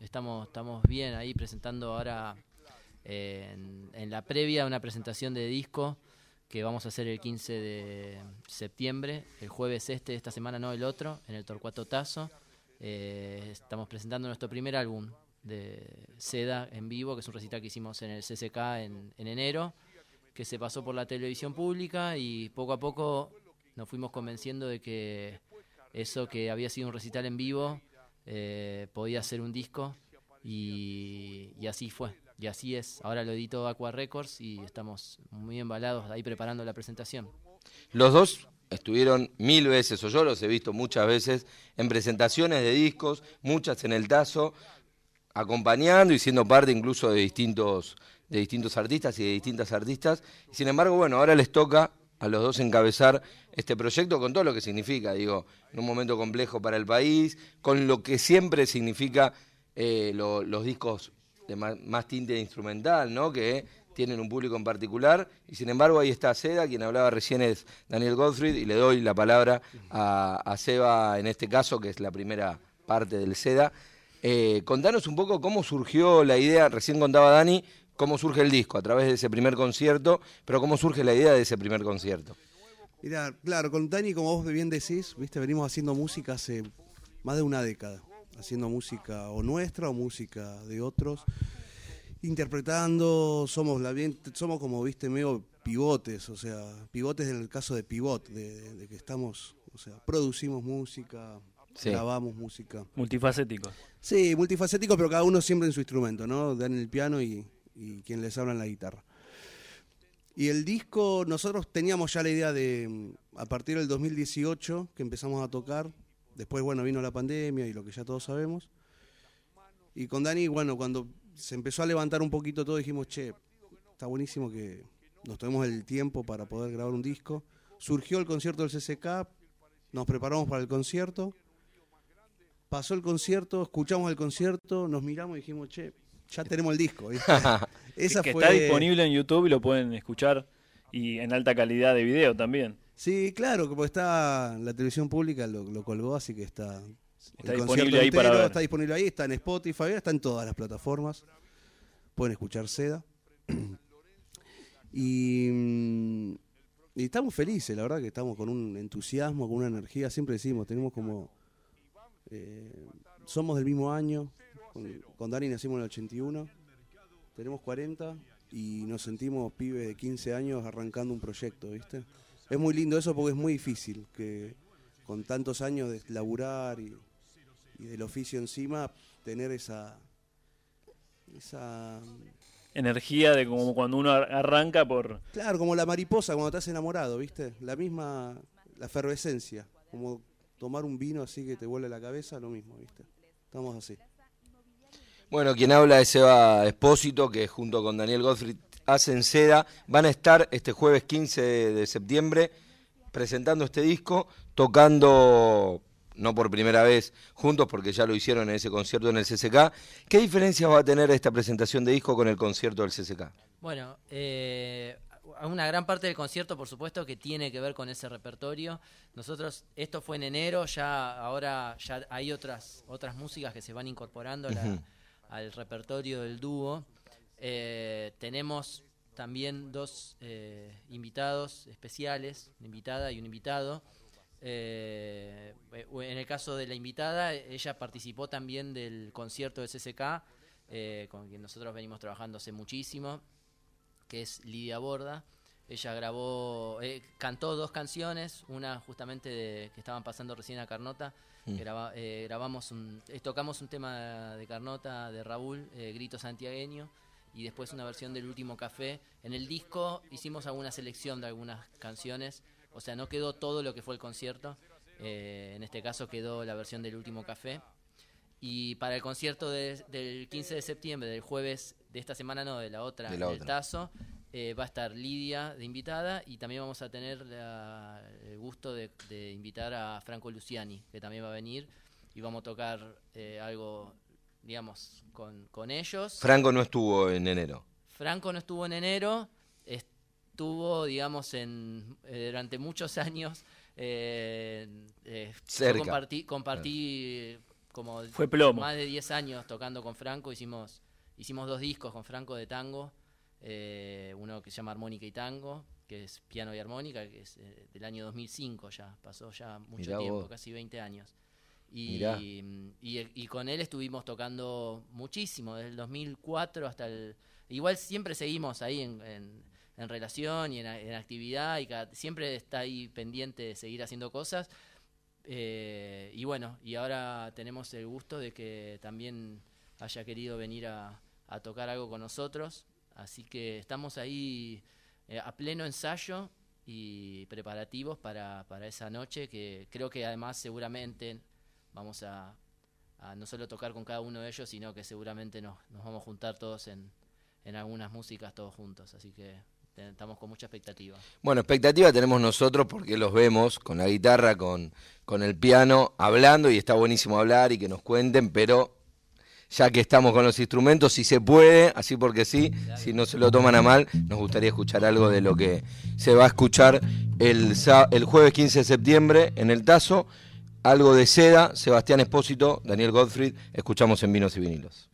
S9: Estamos, estamos bien ahí presentando ahora en, la previa una presentación de disco que vamos a hacer el 15 de septiembre, el jueves este, esta semana no el otro, en el Torcuato Tazo. Eh, estamos presentando nuestro primer álbum de Seda en vivo, que es un recital que hicimos en el CCK en, en enero, que se pasó por la televisión pública y poco a poco nos fuimos convenciendo de que eso que había sido un recital en vivo eh, podía ser un disco y así fue. Y así es. Ahora lo edito Aqua Records y estamos muy embalados ahí preparando la presentación.
S1: Los dos estuvieron mil veces, o yo los he visto muchas veces, en presentaciones de discos, muchas en el Tazo, acompañando y siendo parte incluso de distintos, de distintos artistas y de distintas artistas. Sin embargo, bueno, ahora les toca a los dos encabezar este proyecto con todo lo que significa, digo, en un momento complejo para el país, con lo que siempre significa eh, lo- los discos de más, tinte instrumental, ¿no? Que tienen un público en particular. Y sin embargo, ahí está Seda, quien hablaba recién es Daniel Gottfried, y le doy la palabra a, a Seba en este caso, que es la primera parte del Seda. Eh, contanos un poco cómo surgió la idea, recién contaba Dani, cómo surge el disco a través de ese primer concierto, pero cómo surge la idea de ese primer concierto.
S10: Mira, claro, con Dani, como vos bien decís, viste, venimos haciendo música hace más de una década, haciendo música o nuestra o música de otros, interpretando, somos la bien, somos como viste medio pivotes, o sea, pivotes en el caso de pivot, de, de- de que estamos, o sea, producimos música,
S1: Sí.
S10: grabamos música.
S2: Multifacético.
S10: Sí, multifacético, pero cada uno siempre en su instrumento, ¿no? Dan el piano y, y quien les habla en la guitarra. Y el disco, nosotros teníamos ya la idea de, a partir del 2018, que empezamos a tocar, después, bueno, vino la pandemia y lo que ya todos sabemos. Y con Dani, bueno, cuando se empezó a levantar un poquito todo, dijimos, che, está buenísimo que nos tomemos el tiempo para poder grabar un disco. Surgió el concierto del CCK, nos preparamos para el concierto. Pasó el concierto, escuchamos el concierto, nos miramos y dijimos, che, ya tenemos el disco. Esa
S2: que
S10: fue...
S2: está disponible en YouTube y lo pueden escuchar y en alta calidad de video también.
S10: Sí, claro, como está la televisión pública, lo, lo colgó, así que está.
S2: Está
S10: el
S2: disponible ahí para ver.
S10: Está disponible ahí, está en Spotify, está en todas las plataformas. Pueden escuchar Seda. y, mm, y estamos felices, la verdad que estamos con un entusiasmo, con una energía. Siempre decimos, tenemos como. eh, somos del mismo año. Con, con Dani nacimos en el 81. Tenemos 40 y nos sentimos pibes de 15 años arrancando un proyecto, ¿viste? Es muy lindo eso porque es muy difícil que con tantos años de laburar y, y del oficio encima, tener esa. esa
S2: Energía de como cuando uno ar- arranca por...
S10: Claro, como la mariposa cuando estás enamorado, ¿viste? La misma, la efervescencia, como tomar un vino así que te vuelve la cabeza, lo mismo, ¿viste? Estamos así.
S1: Bueno, quien habla es Eva Espósito, que junto con Daniel Gottfried hacen seda. Van a estar este jueves 15 de, septiembre presentando este disco, tocando, no por primera vez, juntos, porque ya lo hicieron en ese concierto en el CCK. ¿Qué diferencias va a tener esta presentación de disco con el concierto del CCK?
S9: Bueno, eh, una gran parte del concierto, por supuesto, que tiene que ver con ese repertorio. Nosotros, esto fue en enero, ya ahora ya hay otras, otras músicas que se van incorporando la- al repertorio del dúo. Eh, tenemos también dos eh, invitados especiales, una invitada y un invitado. Eh, en el caso de la invitada, ella participó también del concierto del CCK, eh, con quien nosotros venimos trabajando hace muchísimo, que es Lidia Borda. Ella grabó, eh, cantó dos canciones, una justamente de, que estaban pasando recién a Carnota.
S1: Mm.
S9: Graba- grabamos un, tocamos un tema de Carnota de Raúl, Grito Santiagueño, y después una versión del Último Café. En el disco hicimos alguna selección de algunas canciones, o sea, no quedó todo lo que fue el concierto. eh, en este caso quedó la versión del Último Café. Y para el concierto de- del 15 de septiembre, del jueves de esta semana, no, de la otra,
S1: De la
S9: en el
S1: otra.
S9: Tazo, eh, va a estar Lidia de invitada y también vamos a tener la- el gusto de, de invitar a Franco Luciani, que también va a venir y vamos a tocar eh, algo, digamos, con, con ellos.
S1: Franco no estuvo en enero.
S9: Franco no estuvo en enero, estuvo, digamos, en, eh, durante muchos años. eh, eh,
S1: Cerca.
S9: compartí, compartí como
S2: Fue plomo.
S9: más de 10 años tocando con Franco. Hicimos, hicimos dos discos con Franco de tango. eh, uno que se llama Armónica y Tango, que es piano y armónica, que es eh, del año 2005 ya, pasó ya mucho
S1: Mirá
S9: tiempo,
S1: vos.
S9: casi 20 años. Y, y, con él estuvimos tocando muchísimo, desde el 2004 hasta el... Igual siempre seguimos ahí en, relación y en, actividad y cada- siempre está ahí pendiente de seguir haciendo cosas. Eh, y bueno, y ahora tenemos el gusto de que también haya querido venir a, a tocar algo con nosotros. Así que estamos ahí eh, a pleno ensayo y preparativos para, para esa noche que creo que además seguramente vamos a, a no solo tocar con cada uno de ellos, sino que seguramente nos, nos vamos a juntar todos en, en algunas músicas todos juntos. Así que estamos con mucha expectativa.
S1: Bueno, expectativa tenemos nosotros porque los vemos con la guitarra, con, con el piano, hablando y está buenísimo hablar y que nos cuenten, pero ya que estamos con los instrumentos, si se puede, así porque sí, si no se lo toman a mal, nos gustaría escuchar algo de lo que se va a escuchar el, el jueves 15 de septiembre en el Tazo, algo de seda, Sebastián Espósito, Daniel Gottfried, escuchamos en Vinos y Vinilos.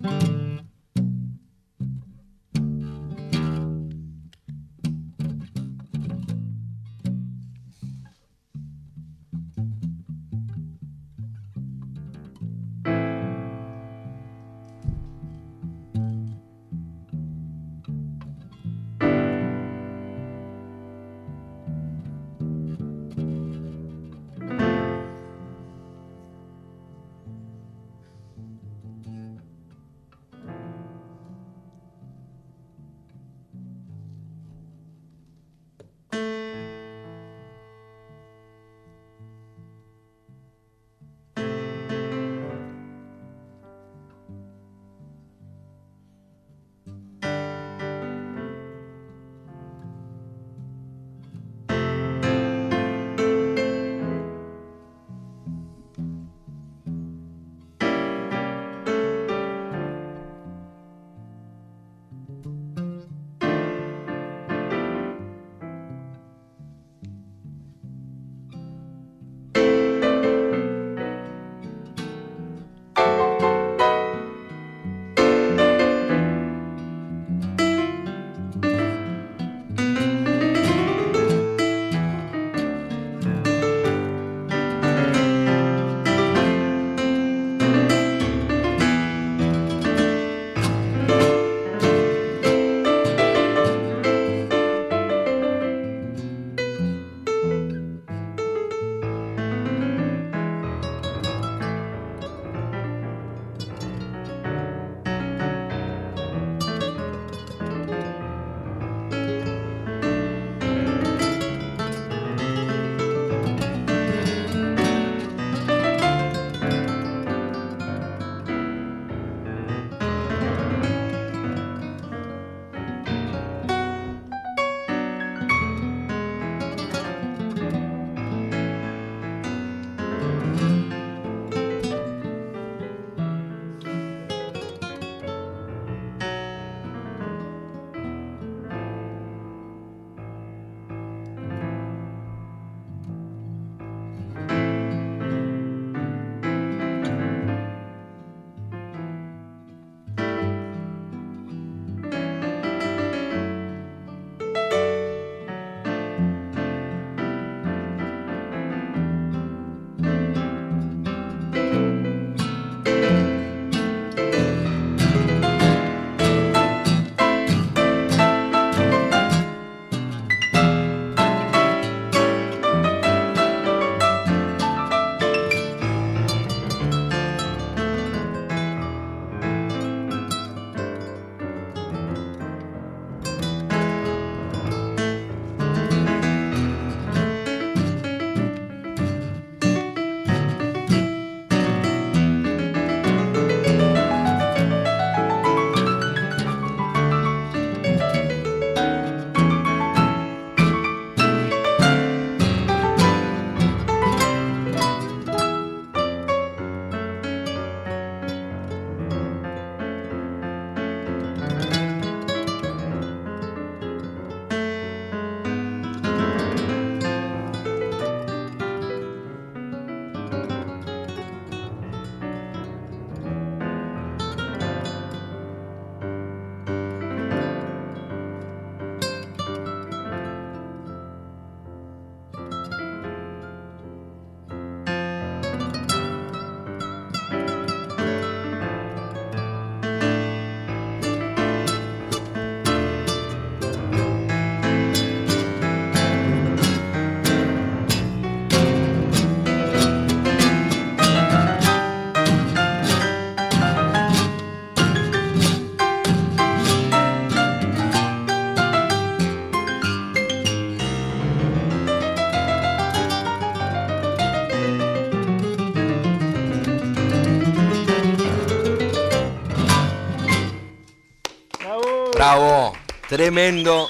S1: Tremendo,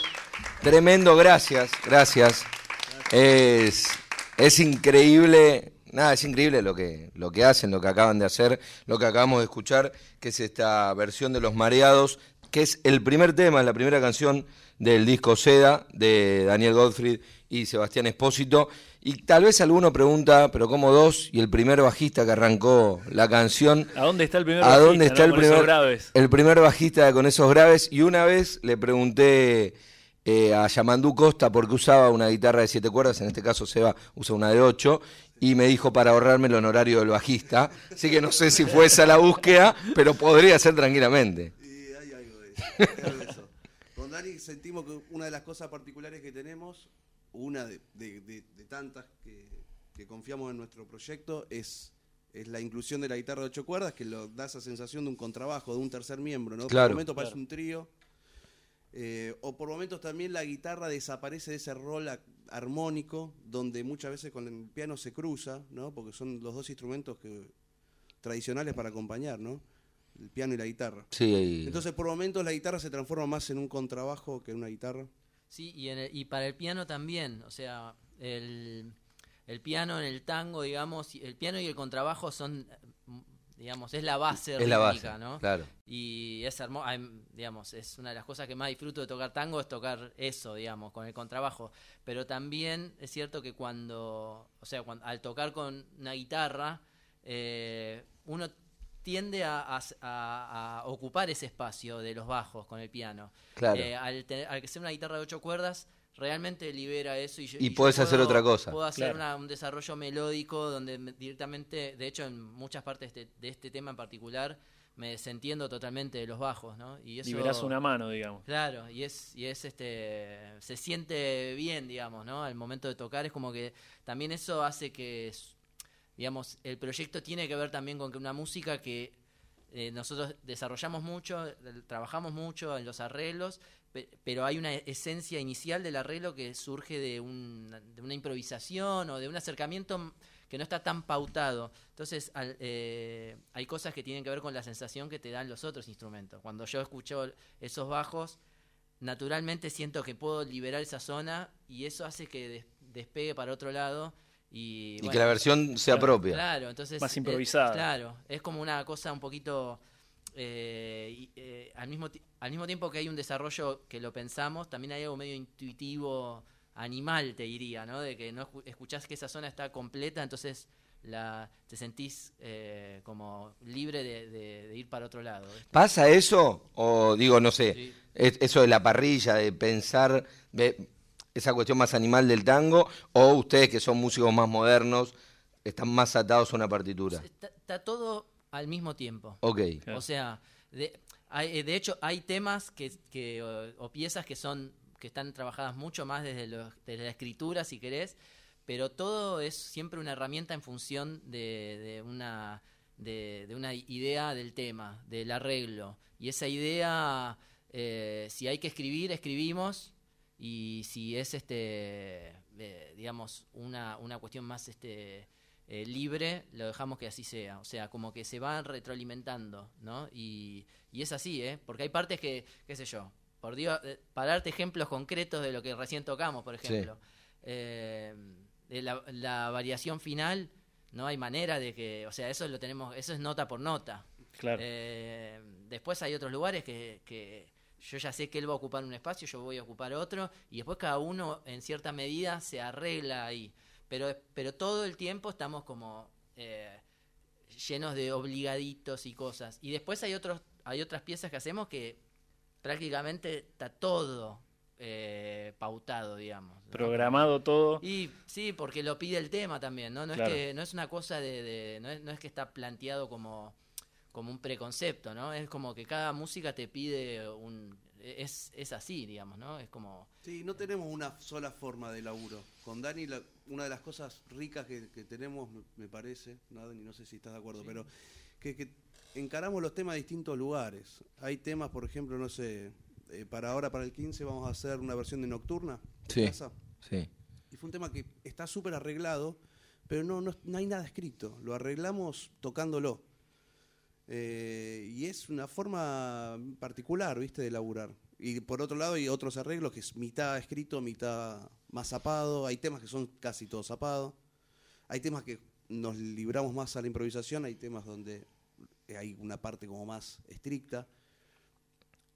S1: tremendo, gracias, gracias. Es, es increíble, nada, es increíble lo que, lo que hacen, lo que acaban de hacer, lo que acabamos de escuchar, que es esta versión de Los Mareados, que es el primer tema, es la primera canción del disco Seda de Daniel Gottfried y Sebastián Espósito. Y tal vez alguno pregunta, pero ¿cómo dos? Y el primer bajista que arrancó la canción.
S2: ¿A dónde está el primer
S1: ¿A
S2: bajista,
S1: dónde está
S2: no?
S1: el
S2: Con esos
S1: primer,
S2: graves.
S1: el primer bajista con esos graves? Y una vez le pregunté eh, a Yamandú Costa por qué usaba una guitarra de siete cuerdas, en este caso Seba usa una de ocho, y me dijo para ahorrarme el honorario del bajista. Así que no sé si fue esa la búsqueda, pero podría ser tranquilamente.
S10: Y hay algo de eso. hay algo de eso. Con Dani sentimos que una de las cosas particulares que tenemos, una de, de- de- de tantas que, que confiamos en nuestro proyecto, es, es la inclusión de la guitarra de ocho cuerdas, que lo, da esa sensación de un contrabajo, de un tercer miembro, ¿no?
S1: Claro.
S10: por momentos parece un trío. eh, o por momentos también la guitarra desaparece de ese rol armónico, donde muchas veces con el piano se cruza, ¿no? Porque son los dos instrumentos que, tradicionales para acompañar, ¿no? El piano y la guitarra.
S1: Sí,
S10: Entonces, por momentos la guitarra se transforma más en un contrabajo que en una guitarra.
S9: Sí, y, en el- y para el piano también, o sea, el, el piano en el tango, digamos, el piano y el contrabajo son, digamos, es la base
S1: es la base,
S9: rítmica, ¿no?
S1: claro.
S9: Y es hermoso, digamos, es una de las cosas que más disfruto de tocar tango, es tocar eso, digamos, con el contrabajo. Pero también es cierto que cuando, o sea, cuando, al tocar con una guitarra, eh, uno tiende a, a- a- a ocupar ese espacio de los bajos con el piano.
S1: Claro.
S9: Eh, al, te- al que sea una guitarra de ocho cuerdas, realmente libera eso y, yo-
S1: Y
S9: yo
S1: podés hacer
S9: puedo-
S1: otra cosa.
S9: Puedo hacer
S2: Claro.
S9: una- un desarrollo melódico donde me- directamente, de hecho en muchas partes de, de este tema en particular, me desentiendo totalmente de los bajos, ¿no? Y eso,
S2: Liberás una mano, digamos.
S9: Claro, y es, y es este, se siente bien, digamos, ¿no? Al momento de tocar es como que también eso hace que, digamos, el proyecto tiene que ver también con que una música que eh, nosotros desarrollamos mucho, trabajamos mucho en los arreglos, pe- pero hay una esencia inicial del arreglo que surge de, un- una improvisación o de un acercamiento que no está tan pautado. Entonces, al- eh, hay cosas que tienen que ver con la sensación que te dan los otros instrumentos. Cuando yo escucho esos bajos, naturalmente siento que puedo liberar esa zona y eso hace que des- despegue para otro lado. Y,
S1: Y
S9: bueno,
S1: que la versión sea
S2: Claro.
S1: propia.
S9: Claro, entonces.
S2: Más
S9: eh,
S2: improvisada.
S9: claro, es como una cosa un poquito. eh, y, eh, al, mismo al mismo tiempo que hay un desarrollo que lo pensamos, también hay algo medio intuitivo, animal, te diría, ¿no? De que no escu- escuchás que esa zona está completa, entonces la, te sentís eh, como libre de, de- de ir para otro lado. ¿viste?
S1: ¿Pasa eso? O digo, no sé,
S9: Sí.
S1: es- eso de la parrilla, de pensar de esa cuestión más animal del tango, o ustedes que son músicos más modernos, están más atados a una partitura.
S9: Está, está todo al mismo tiempo.
S1: Ok.
S2: Claro.
S9: O sea, de, hay- eh, de hecho hay temas que, que, o, o piezas que son que están trabajadas mucho más desde, los- desde la escritura, si querés, pero todo es siempre una herramienta en función de, de una de, de una idea del tema, del arreglo. Y esa idea, eh, si hay que escribir, escribimos. Y si es este, eh, digamos, una, una cuestión más este, eh, libre, lo dejamos que así sea. O sea, como que se van retroalimentando, ¿no? Y, y es así, ¿eh? Porque hay partes que, qué sé yo, por Dios, eh, para darte ejemplos concretos de lo que recién tocamos, por ejemplo, eh, de la, la variación final, no hay manera de que, o sea, eso lo tenemos, eso es nota por nota.
S2: Claro.
S9: Eh, después hay otros lugares que, que yo ya sé que él va a ocupar un espacio, yo voy a ocupar otro, y después cada uno en cierta medida se arregla ahí. Pero, pero todo el tiempo estamos como eh, llenos de obligaditos y cosas. Y después hay otros, hay otras piezas que hacemos que prácticamente está todo eh, pautado, digamos. ¿no?
S2: Programado todo.
S9: Y sí, porque lo pide el tema también, ¿no? No
S2: Claro.
S9: es que no es una cosa de, de- no, es, no es que está planteado como como un preconcepto, ¿no? Es como que cada música te pide un es, es así, digamos, ¿no? Es como
S10: Sí, no tenemos una sola forma de laburo. Con Dani, la- una de las cosas ricas que, que tenemos, me, parece, ¿no, Dani? No sé si estás de acuerdo, pero que, que encaramos los temas de distintos lugares. Hay temas, por ejemplo, no sé, eh, para ahora, para el 15, vamos a hacer una versión de Nocturna. de
S1: Sí.
S10: Plaza.
S1: Sí.
S10: Y fue un tema que está súper arreglado, pero no, no, no hay nada escrito. Lo arreglamos tocándolo. Eh, y es una forma particular, ¿viste? De laburar. Y por otro lado hay otros arreglos que es mitad escrito, mitad más zapado. Hay temas que son casi todos zapados. Hay temas que nos libramos más a la improvisación, hay temas donde hay una parte como más estricta.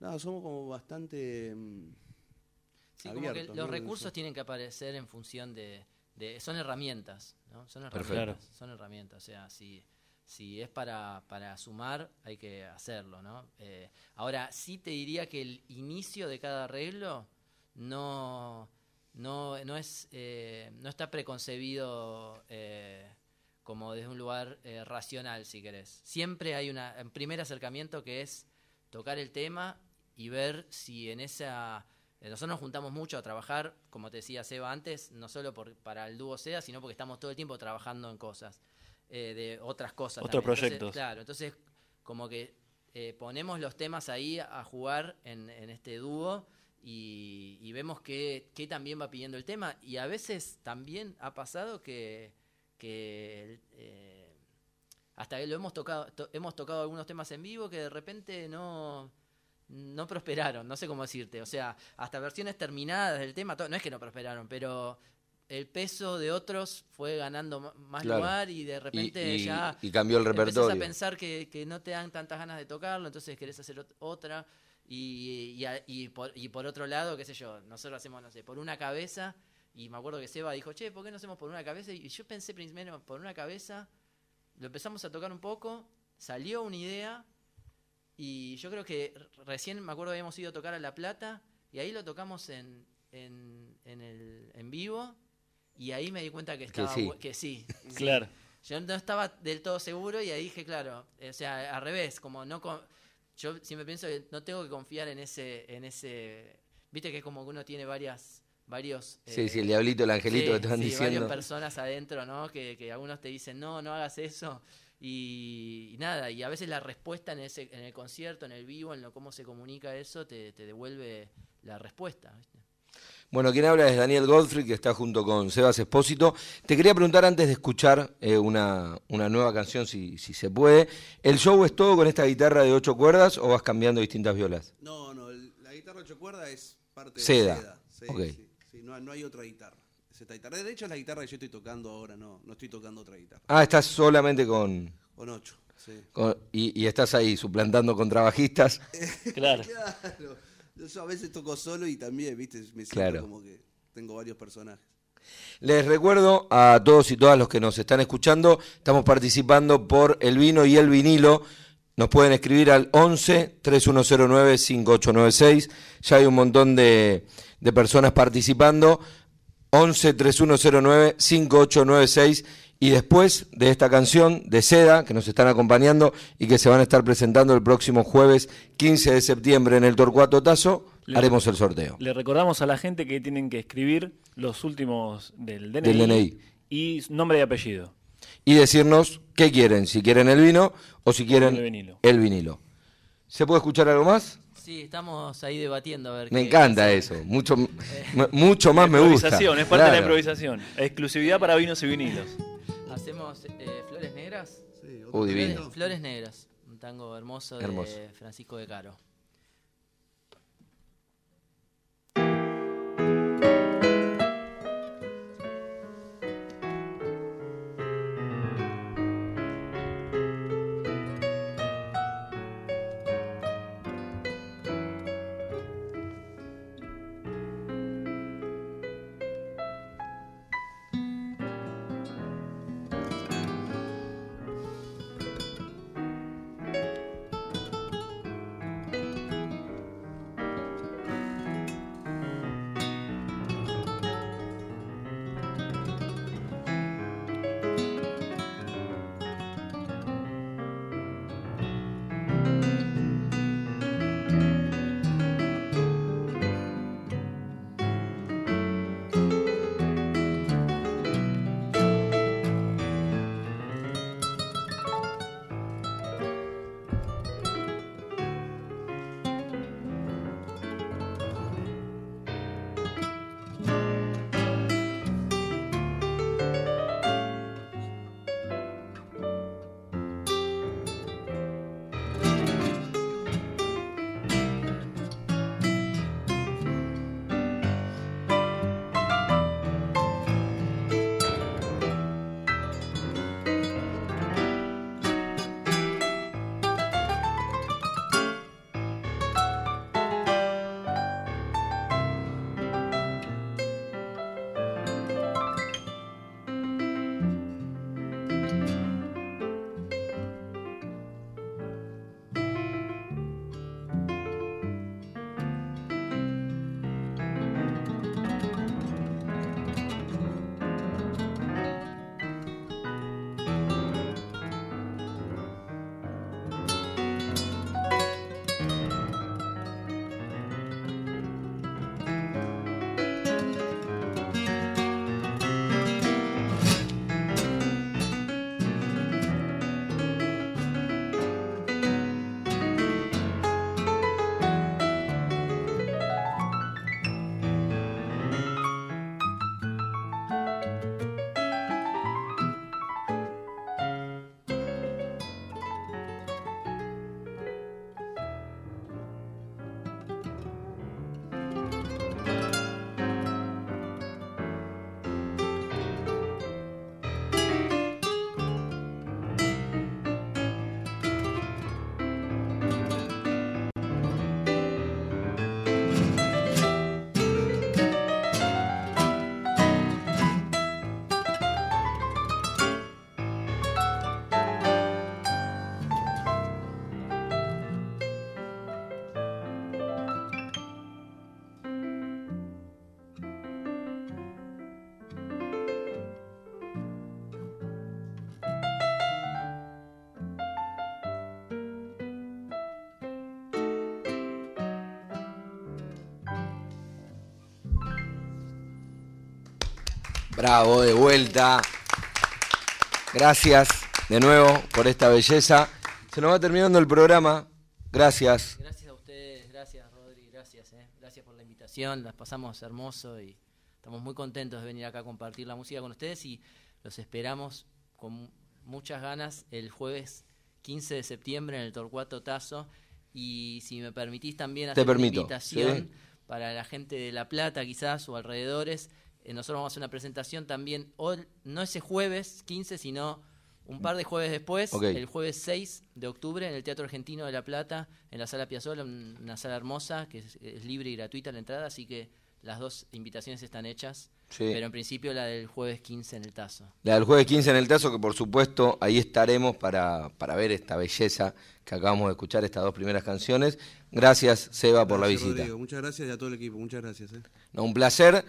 S10: Nada, somos como bastante mm,
S9: Sí, como que
S10: abiertos,
S9: los
S10: ¿no?
S9: recursos tienen que aparecer en función de, de- son herramientas, ¿no? Son
S1: Perfecto.
S9: herramientas, son herramientas, o sea, si, si es para, para sumar, hay que hacerlo, ¿no? Eh, ahora, sí te diría que el inicio de cada arreglo no, no, no es, eh, no está preconcebido eh, como desde un lugar eh, racional, si querés. Siempre hay una, un primer acercamiento que es tocar el tema y ver si en esa... eh, Nosotros nos juntamos mucho a trabajar, como te decía Seba antes, no solo por, para el dúo SEA, sino porque estamos todo el tiempo trabajando en cosas, eh, de otras cosas.
S2: Otros proyectos.
S9: claro, entonces como que eh, ponemos los temas ahí a jugar en, en este dúo y, y vemos que, que también va pidiendo el tema. Y a veces también ha pasado que, que eh, hasta que lo hemos tocado, to- hemos tocado algunos temas en vivo que de repente no, no prosperaron, no sé cómo decirte. O sea, hasta versiones terminadas del tema, no es que no prosperaron, pero el peso de otros fue ganando más
S1: Claro.
S9: lugar y de repente
S1: y-
S9: ya
S1: y cambió el repertorio.
S9: a pensar que, que no te dan tantas ganas de tocarlo, entonces querés hacer ot- otra. Y, y, por, y por otro lado, qué sé yo, nosotros hacemos, no sé, por una cabeza. Y me acuerdo que Seba dijo, che, ¿por qué no hacemos por una cabeza? Y yo pensé primero por una cabeza, lo empezamos a tocar un poco, salió una idea. Y yo creo que recién me acuerdo que habíamos ido a tocar a La Plata. Y ahí lo tocamos en, en, en, el, en vivo. Y ahí me di cuenta que estaba
S1: sí.
S9: bu- que sí. sí.
S2: Claro.
S9: Yo no estaba del todo seguro y ahí dije, claro, eh, o sea, al revés, como no con- yo siempre pienso que no tengo que confiar en ese en ese viste que es como que uno tiene varias varios eh,
S1: Sí, sí, el diablito, el angelito que te van
S9: sí,
S1: diciendo.
S9: varias personas adentro, ¿no? Que, que algunos te dicen, "No, no hagas eso." Y, y nada, y a veces la respuesta en ese en el concierto, en el vivo, en lo cómo se comunica eso te, te devuelve la respuesta, ¿viste?
S1: Bueno, quien habla es Daniel Godfrey, que está junto con Sebas Espósito. Te quería preguntar antes de escuchar eh, una, una nueva canción, si, si se puede. ¿El show es todo con esta guitarra de ocho cuerdas o vas cambiando distintas violas?
S10: No, no, el- la guitarra ocho cuerdas es parte
S1: Seda.
S10: de seda. Sí,
S1: Ok.
S10: sí, sí, no, no hay otra guitarra. Es esta guitarra. De hecho, es la guitarra que yo estoy tocando ahora, no, no estoy tocando otra guitarra.
S1: Ah, estás solamente con...
S10: Con ocho, sí.
S1: con- y, y estás ahí suplantando contrabajistas.
S2: Claro.
S10: Claro. Yo a veces toco solo y también, viste, me siento
S1: Claro.
S10: como que tengo varios personajes.
S1: Les recuerdo a todos y todas los que nos están escuchando, estamos participando por el vino y el vinilo. Nos pueden escribir al 11 3109 5896. Ya hay un montón de, de personas participando. 11 3109 5896. Y después de esta canción de Seda, que nos están acompañando y que se van a estar presentando el próximo jueves 15 de septiembre en el Torcuato Tazo,
S2: Le-
S1: haremos el sorteo.
S2: Le recordamos a la gente que tienen que escribir los últimos del DNI,
S1: Del DNI.
S2: y nombre y apellido.
S1: y decirnos qué quieren, si quieren el vino o si quieren
S2: El vinilo.
S1: el vinilo. ¿Se puede escuchar algo más?
S9: Sí, estamos ahí debatiendo a ver
S1: Me
S9: qué-
S1: encanta eso, mucho, mucho más me gusta.
S2: Improvisación, es parte de la improvisación. Exclusividad para vinos y vinilos.
S9: Hacemos eh, Flores Negras.
S1: Uh, divino.
S9: Flores, Negras, un tango hermoso de
S1: Hermoso.
S9: Francisco de Caro.
S1: Bravo, de vuelta. Gracias de nuevo por esta belleza. Se nos va terminando el programa. Gracias.
S9: Gracias a ustedes, gracias Rodri, gracias, eh. gracias por la invitación, las pasamos hermoso y estamos muy contentos de venir acá a compartir la música con ustedes y los esperamos con muchas ganas el jueves 15 de septiembre en el Torcuato Tazo y si me permitís también hacer
S1: permito,
S9: una invitación
S1: sí.
S9: para la gente de La Plata quizás o alrededores, nosotros vamos a hacer una presentación también, hoy, no ese jueves 15, sino un par de jueves después, el jueves 6 de octubre, en el Teatro Argentino de La Plata, en la Sala Piazzolla, un- una sala hermosa, que es, es libre y gratuita la entrada, así que las dos invitaciones están hechas,
S1: Sí.
S9: pero en principio la del jueves 15 en el Tazo.
S1: La del jueves 15 en el Tazo, que por supuesto ahí estaremos para, para ver esta belleza que acabamos de escuchar, estas dos primeras canciones. Gracias, Seba, por la
S10: Gracias,
S1: visita.
S10: Rodrigo. Muchas gracias y a todo el equipo. Muchas gracias. eh.
S1: No, un placer.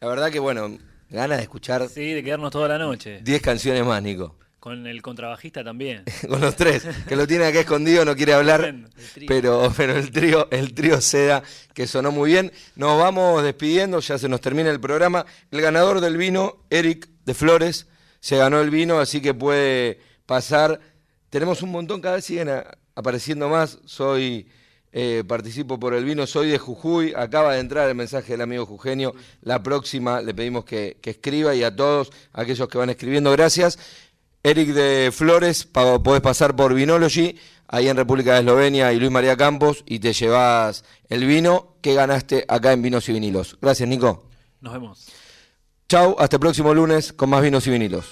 S1: La verdad que, bueno, ganas de escuchar
S2: Sí, de quedarnos toda la noche.
S1: 10 canciones más, Nico.
S2: Con el contrabajista también.
S1: Con los tres, que lo tiene acá escondido, no quiere hablar. Pero, pero el trío, el trío Seda, que sonó muy bien. Nos vamos despidiendo, ya se nos termina el programa. El ganador del vino, Eric de Flores, se ganó el vino, así que puede pasar. Tenemos un montón, cada vez siguen apareciendo más. Soy, eh, participo por el vino, soy de Jujuy. Acaba de entrar el mensaje del amigo Jugenio. La próxima le pedimos que, que escriba y a todos aquellos que van escribiendo, gracias. Eric de Flores, pa- podés pasar por Vinology, ahí en República de Eslovenia, y Luis María Campos, y te llevas el vino que ganaste acá en Vinos y Vinilos. Gracias, Nico.
S2: Nos vemos.
S1: Chau, hasta el próximo lunes con más Vinos y Vinilos.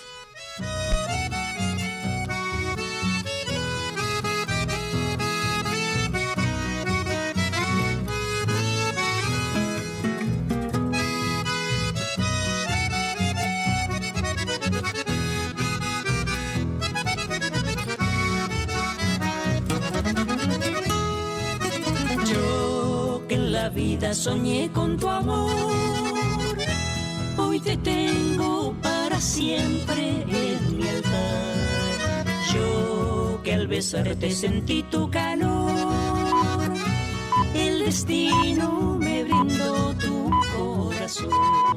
S3: Soñé con tu amor, hoy te tengo para siempre en mi altar. Yo que al besarte sentí tu calor, el destino me brindó tu corazón.